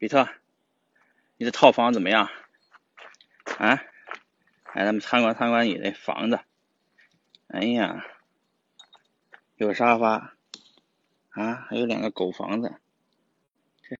比特你的套房怎么样？啊？来咱们参观参观你的房子。哎呀有沙发。啊还有两个狗房子。